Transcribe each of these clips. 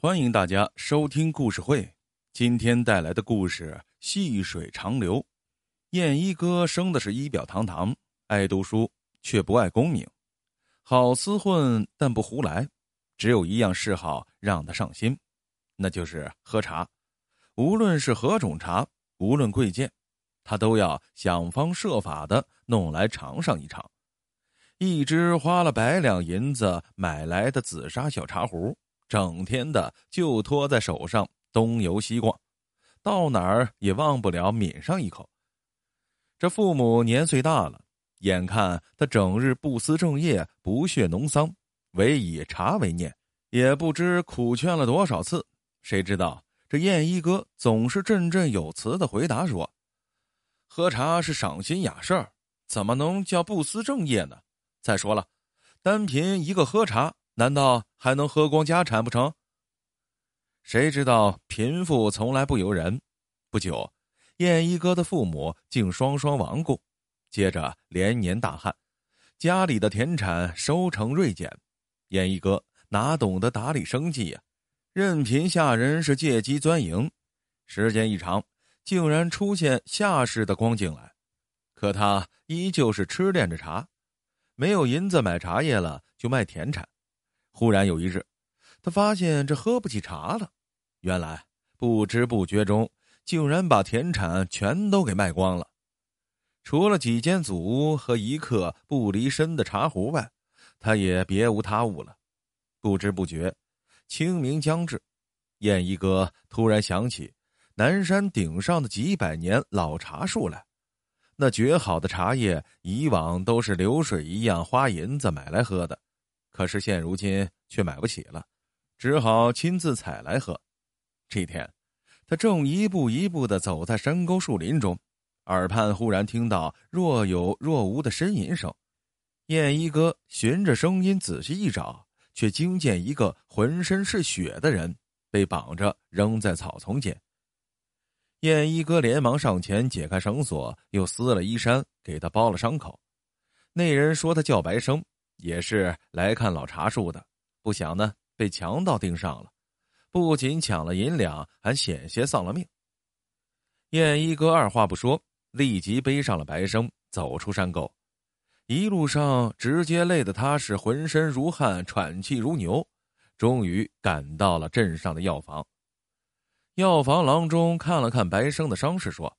欢迎大家收听故事会。今天带来的故事细水长流。燕一哥生的是仪表堂堂，爱读书却不爱功名，好厮混但不胡来。只有一样嗜好让他上心，那就是喝茶。无论是何种茶，无论贵贱，他都要想方设法的弄来尝上一尝。一只花了百两银子买来的紫砂小茶壶。整天的就托在手上东游西逛，到哪儿也忘不了抿上一口。这父母年岁大了，眼看他整日不思正业，不屑农桑，唯以茶为念，也不知苦劝了多少次。谁知道这燕一哥总是振振有词的回答说：“喝茶是赏心雅事儿，怎么能叫不思正业呢？再说了，单凭一个喝茶。”难道还能喝光家产不成？谁知道贫富从来不由人。不久，燕一哥的父母竟双双亡故，接着连年大旱，家里的田产收成锐减。燕一哥哪懂得打理生计呀？任凭下人是借机钻营，时间一长，竟然出现下士的光景来。可他依旧是痴恋着茶，没有银子买茶叶了，就卖田产。忽然有一日，他发现这喝不起茶了。原来不知不觉中，竟然把田产全都给卖光了。除了几间祖屋和一刻不离身的茶壶外，他也别无他物了。不知不觉，清明将至，燕一哥突然想起南山顶上的几百年老茶树来。那绝好的茶叶，以往都是流水一样花银子买来喝的。可是现如今却买不起了，只好亲自采来喝。这天，他正一步一步的走在山沟树林中，耳畔忽然听到若有若无的呻吟声。燕一哥循着声音仔细一找，却惊见一个浑身是血的人被绑着扔在草丛间。燕一哥连忙上前解开绳索，又撕了衣衫给他包了伤口。那人说他叫白生。也是来看老茶树的，不想呢被强盗盯上了，不仅抢了银两，还险些丧了命。燕一哥二话不说，立即背上了白生，走出山沟。一路上直接累得他是浑身如汗，喘气如牛。终于赶到了镇上的药房。药房郎中看了看白生的伤势，说：“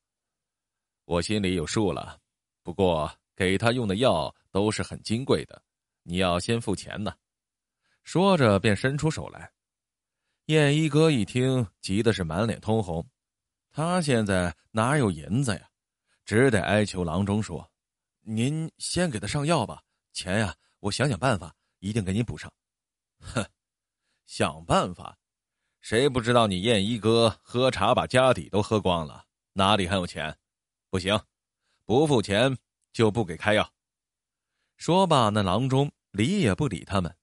我心里有数了，不过给他用的药都是很金贵的。”你要先付钱呢，说着便伸出手来。燕一哥一听，急的是满脸通红。他现在哪有银子呀？只得哀求郎中说：“您先给他上药吧，钱呀，我想想办法，一定给你补上。”哼，想办法？谁不知道你燕一哥喝茶把家底都喝光了，哪里还有钱？不行，不付钱就不给开药。说罢，那郎中理也不理他们。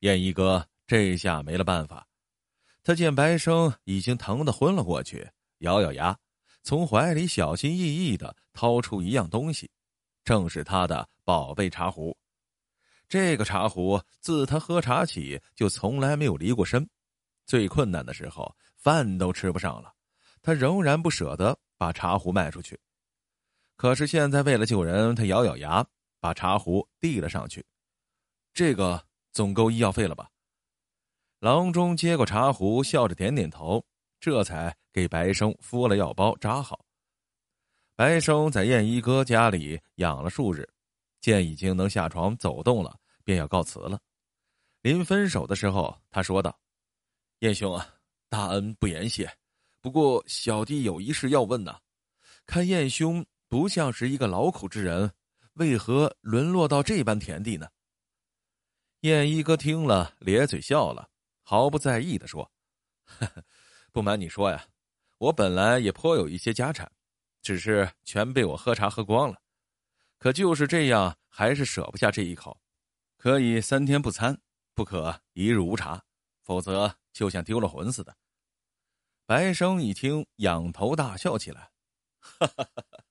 燕一哥这下没了办法，他见白生已经疼得昏了过去，咬咬牙，从怀里小心翼翼的掏出一样东西，正是他的宝贝茶壶。这个茶壶自他喝茶起就从来没有离过身，最困难的时候饭都吃不上了，他仍然不舍得把茶壶卖出去。可是现在为了救人，他咬咬牙。把茶壶递了上去，这个总够医药费了吧？郎中接过茶壶，笑着点点头，这才给白生敷了药包，扎好。白生在燕一哥家里养了数日，见已经能下床走动了，便要告辞了。临分手的时候，他说道：“燕兄啊，大恩不言谢，不过小弟有一事要问呐。看燕兄不像是一个劳苦之人。”为何沦落到这般田地呢？燕一哥听了，咧嘴笑了，毫不在意的说：“不瞒你说呀，我本来也颇有一些家产，只是全被我喝茶喝光了。可就是这样，还是舍不下这一口。可以三天不餐，不可一日无茶，否则就像丢了魂似的。”白生一听，仰头大笑起来：“哈哈哈哈，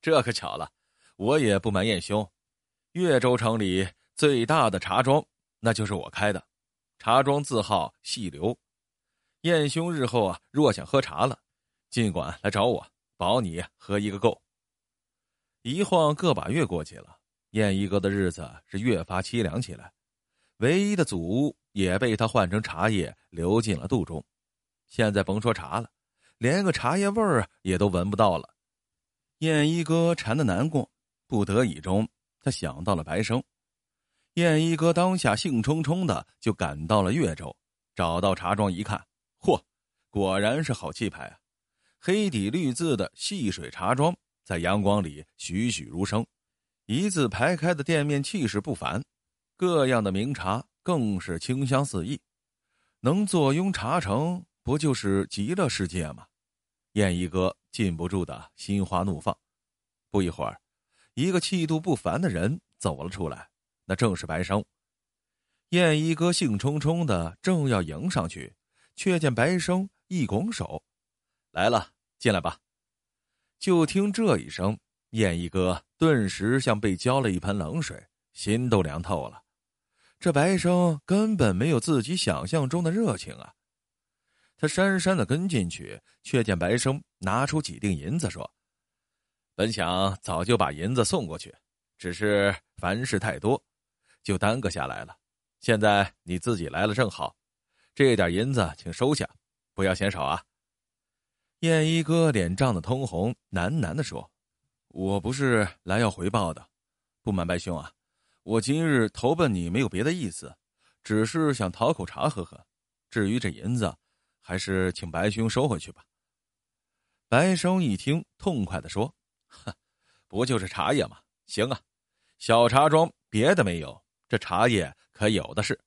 这可巧了。”我也不瞒燕兄，岳州城里最大的茶庄，那就是我开的。茶庄字号细流，燕兄日后啊，若想喝茶了，尽管来找我，保你喝一个够。一晃个把月过去了，燕一哥的日子是越发凄凉起来，唯一的祖屋也被他换成茶叶流进了肚中，现在甭说茶了，连个茶叶味儿也都闻不到了。燕一哥馋得难过，不得已中，他想到了白生。燕一哥当下兴冲冲的就赶到了越州，找到茶庄一看，嚯，果然是好气派啊！黑底绿字的细水茶庄。在阳光里栩栩如生，一字排开的店面气势不凡，各样的名茶更是清香四溢，能坐拥茶城，不就是极乐世界吗？燕一哥禁不住的心花怒放。不一会儿，一个气度不凡的人走了出来，那正是白生。燕一哥兴冲冲的正要迎上去，却见白生一拱手：“来了，进来吧。”就听这一声，燕一哥顿时像被浇了一盆冷水，心都凉透了。这白生根本没有自己想象中的热情啊！他姗姗的跟进去，却见白生拿出几锭银子，说：“本想早就把银子送过去，只是凡事太多，就耽搁下来了。现在你自己来了，正好，这点银子请收下，不要嫌少啊。”燕一哥脸涨得通红，喃喃的说：“我不是来要回报的，不瞒白兄啊，我今日投奔你没有别的意思，只是想讨口茶喝喝。至于这银子，还是请白兄收回去吧。”白生一听，痛快的说：“哼，不就是茶叶吗？行啊，小茶庄别的没有，这茶叶可有的是。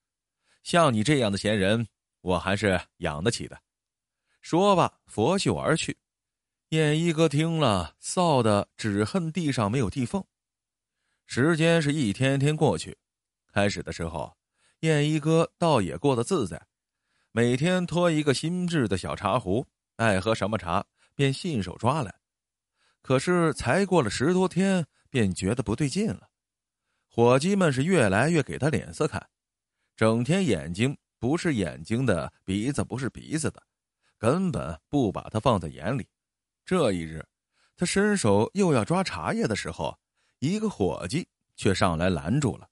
像你这样的闲人，我还是养得起的。”说罢，拂袖而去。燕一哥听了，臊得只恨地上没有地缝。时间是一天天过去，开始的时候，燕一哥倒也过得自在，每天托一个新制的小茶壶，爱喝什么茶便信手抓来。可是才过了十多天，便觉得不对劲了。伙计们是越来越给他脸色看，整天眼睛不是眼睛的，鼻子不是鼻子的。根本不把他放在眼里。这一日，他伸手又要抓茶叶的时候，一个伙计却上来拦住了。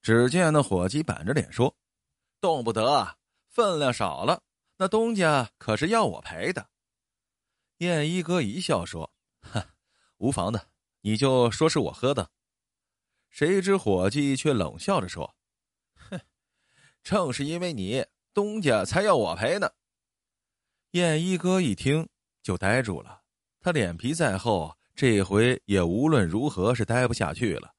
只见那伙计板着脸说：“动不得，分量少了，那东家可是要我赔的。”燕一哥一笑说：“哼，无妨的，你就说是我喝的。”谁知伙计却冷笑着说：“哼，正是因为你，东家才要我赔呢。”燕一哥一听就呆住了，他脸皮再厚，这回也无论如何是待不下去了。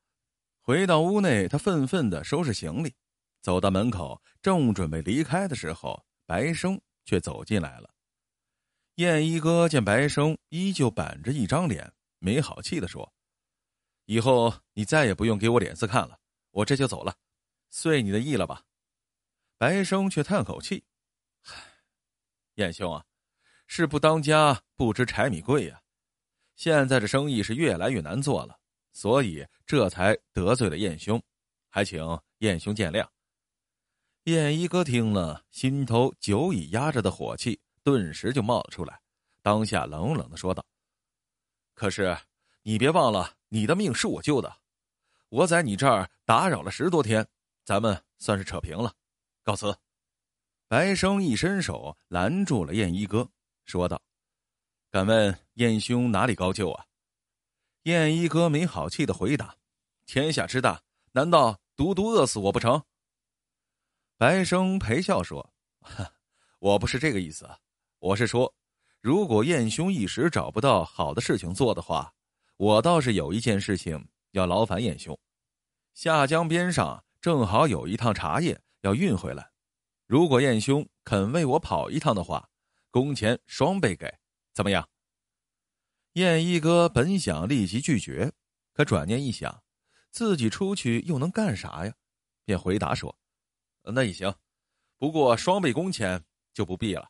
回到屋内，他愤愤的收拾行李，走到门口，正准备离开的时候，白生却走进来了。燕一哥见白生依旧板着一张脸，没好气的说：“以后你再也不用给我脸色看了，我这就走了，遂你的意了吧。”白生却叹口气：“唉。”燕兄啊，事不当家，不知柴米贵呀。现在这生意是越来越难做了，所以这才得罪了燕兄，还请燕兄见谅。燕一哥听了，心头久已压着的火气顿时就冒了出来，当下冷冷的说道：“可是你别忘了，你的命是我救的，我在你这儿打扰了十多天，咱们算是扯平了，告辞。”白生一伸手拦住了燕一哥，说道：“敢问燕兄哪里高就啊？”燕一哥没好气的回答：“天下之大，难道独独饿死我不成？”白生陪笑说：“我不是这个意思，我是说，如果燕兄一时找不到好的事情做的话，我倒是有一件事情要劳烦燕兄。下江边上正好有一趟茶叶要运回来。”如果燕兄肯为我跑一趟的话，工钱双倍给，怎么样？燕一哥本想立即拒绝，可转念一想，自己出去又能干啥呀？便回答说：“那也行，不过双倍工钱就不必了，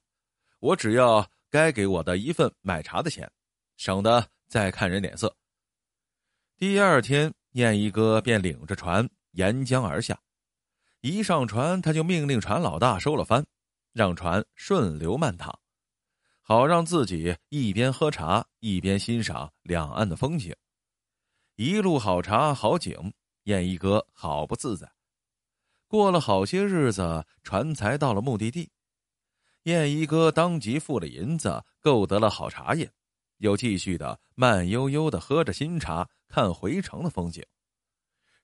我只要该给我的一份买茶的钱，省得再看人脸色。”第二天，燕一哥便领着船沿江而下。一上船，他就命令船老大收了帆，让船顺流漫淌，好让自己一边喝茶一边欣赏两岸的风景。一路好茶好景，燕一哥好不自在。过了好些日子，船才到了目的地。燕一哥当即付了银子，购得了好茶叶，又继续的慢悠悠的喝着新茶，看回城的风景。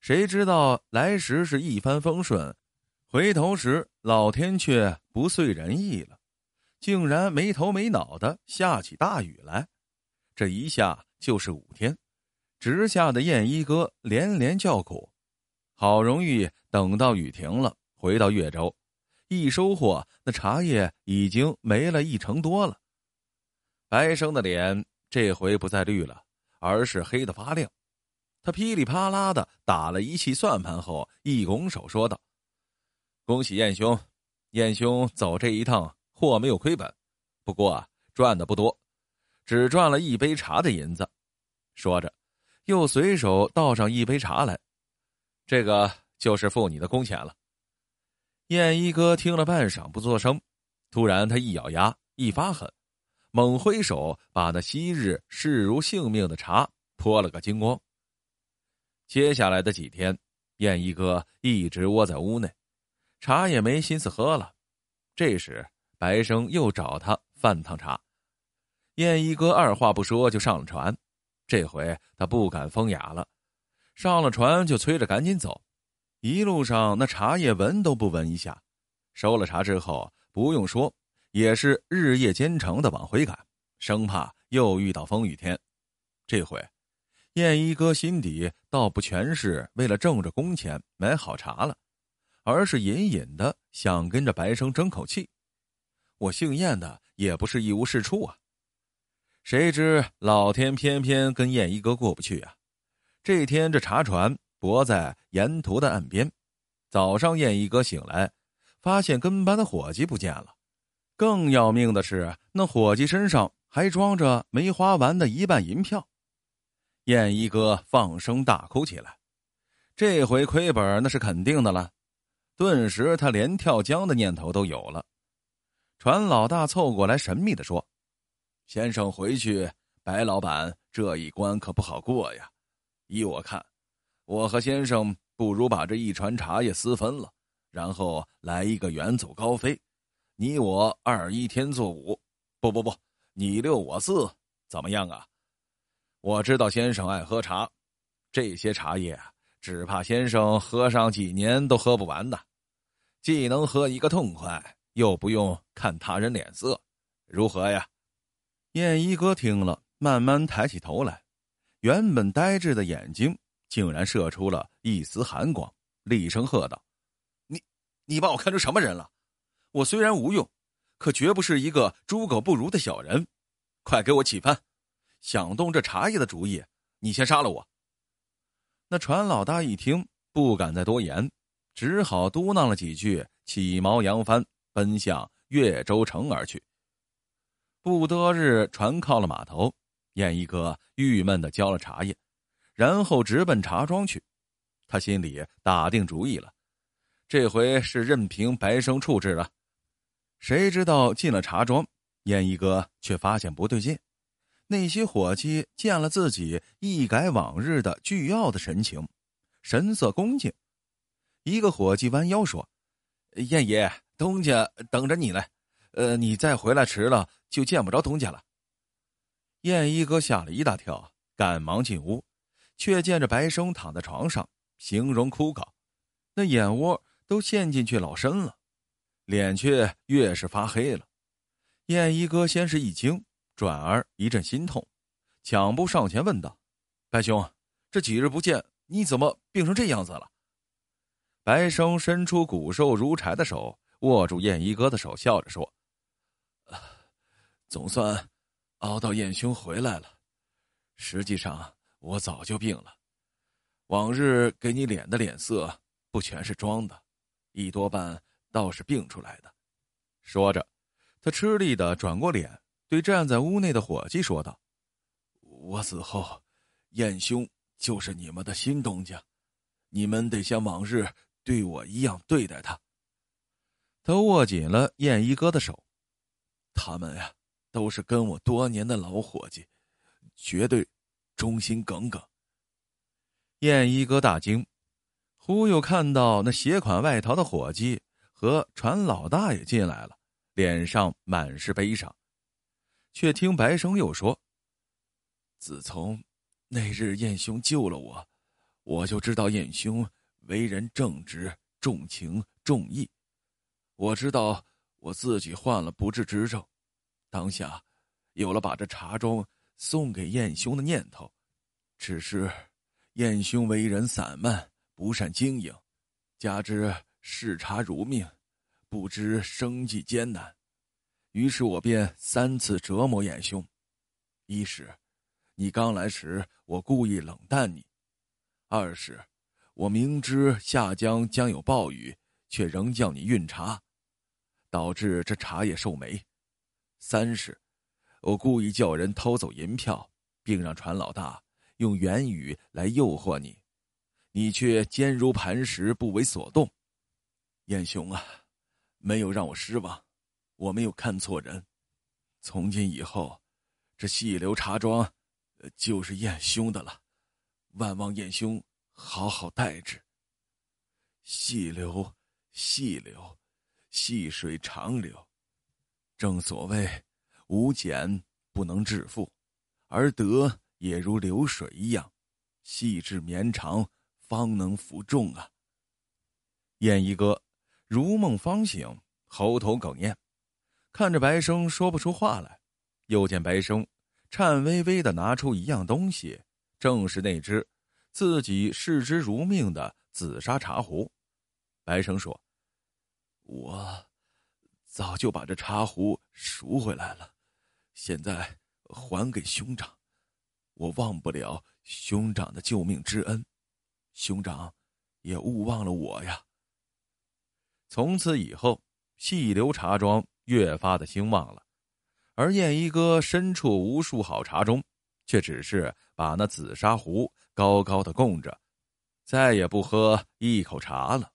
谁知道来时是一帆风顺，回头时老天却不遂人意了，竟然没头没脑的下起大雨来。这一下就是五天，直下的燕一哥连连叫苦。好容易等到雨停了，回到岳州。一收获，那茶叶已经没了一成多了。白生的脸这回不再绿了，而是黑的发亮。他噼里啪啦的打了一气算盘后，一拱手说道：“恭喜燕兄，燕兄走这一趟货没有亏本，不过赚的不多，只赚了一杯茶的银子。”说着，又随手倒上一杯茶来，这个就是付你的工钱了。燕一哥听了半晌不作声，突然他一咬牙，一发狠，猛挥手把那昔日视如性命的茶泼了个精光。接下来的几天，燕一哥一直窝在屋内，茶也没心思喝了。这时，白生又找他饭趟茶，燕一哥二话不说就上了船。这回他不敢风雅了，上了船就催着赶紧走。一路上，那茶叶闻都不闻一下，收了茶之后，不用说，也是日夜兼程的往回赶，生怕又遇到风雨天。这回，燕一哥心底倒不全是为了挣着工钱买好茶了，而是隐隐的想跟着白生争口气。我姓燕的也不是一无是处啊。谁知老天偏偏跟燕一哥过不去啊！这天这茶船。泊在沿途的岸边，早上燕一哥醒来，发现跟班的伙计不见了。更要命的是，那伙计身上还装着没花完的一半银票。燕一哥放声大哭起来，这回亏本那是肯定的了。顿时，他连跳江的念头都有了。船老大凑过来，神秘的说：“先生回去，白老板这一关可不好过呀。依我看。”我和先生不如把这一船茶叶私分了，然后来一个远走高飞，你我二一天作五，不不不，你六我四，怎么样啊？我知道先生爱喝茶，这些茶叶只怕先生喝上几年都喝不完的，既能喝一个痛快，又不用看他人脸色，如何呀？燕一哥听了，慢慢抬起头来，原本呆滞的眼睛。竟然射出了一丝寒光，厉声喝道：“你，你把我看成什么人了？我虽然无用，可绝不是一个猪狗不如的小人。快给我起帆！想动这茶叶的主意，你先杀了我。”那船老大一听，不敢再多言，只好嘟囔了几句，起锚扬帆，奔向越州城而去。不多日，船靠了码头，燕一哥郁闷的浇了茶叶。然后直奔茶庄去，他心里打定主意了，这回是任凭白生处置了。谁知道进了茶庄，燕一哥却发现不对劲。那些伙计见了自己，一改往日的倨傲的神情，神色恭敬。一个伙计弯腰说：“燕爷，东家等着你呢。呃，你再回来迟了，就见不着东家了。”燕一哥吓了一大跳，赶忙进屋。却见着白生躺在床上，形容枯槁，那眼窝都陷进去老深了，脸却越是发黑了。燕一哥先是一惊，转而一阵心痛，抢步上前问道：“白兄，这几日不见，你怎么病成这样子了？”白生伸出骨瘦如柴的手，握住燕一哥的手，笑着说：“总算熬到燕兄回来了，实际上……”我早就病了，往日给你脸的脸色不全是装的，一多半倒是病出来的。说着，他吃力的转过脸，对站在屋内的伙计说道：“我死后，燕兄就是你们的新东家，你们得像往日对我一样对待他。”他握紧了燕一哥的手。他们呀，都是跟我多年的老伙计，绝对忠心耿耿。燕一哥大惊，忽又看到那携款外逃的伙计和船老大也进来了，脸上满是悲伤。却听白生又说：“自从那日燕兄救了我，我就知道燕兄为人正直、重情重义。我知道我自己患了不治之症，当下有了把这茶庄送给燕兄的念头。只是燕兄为人散漫，不善经营，加之视茶如命，不知生计艰难。”于是我便三次折磨燕兄：一是，你刚来时我故意冷淡你；二是，我明知下江将有暴雨，却仍叫你运茶，导致这茶叶受霉；三是，我故意叫人偷走银票，并让船老大用言语来诱惑你，你却坚如磐石，不为所动。燕兄啊，没有让我失望。我没有看错人，从今以后，这细流茶庄，就是燕兄的了。万望燕兄好好待之。细流，细流，细水长流。正所谓，无俭不能致富，而德也如流水一样，细致绵长，方能服众啊。燕一哥如梦方醒，喉头哽咽。看着白生说不出话来，又见白生颤巍巍的拿出一样东西，正是那只自己视之如命的紫砂茶壶。白生说：“我早就把这茶壶赎回来了，现在还给兄长。我忘不了兄长的救命之恩，兄长也勿忘了我呀。”从此以后，细流茶庄。越发的兴旺了，而燕一哥身处无数好茶中，却只是把那紫砂壶高高的供着，再也不喝一口茶了。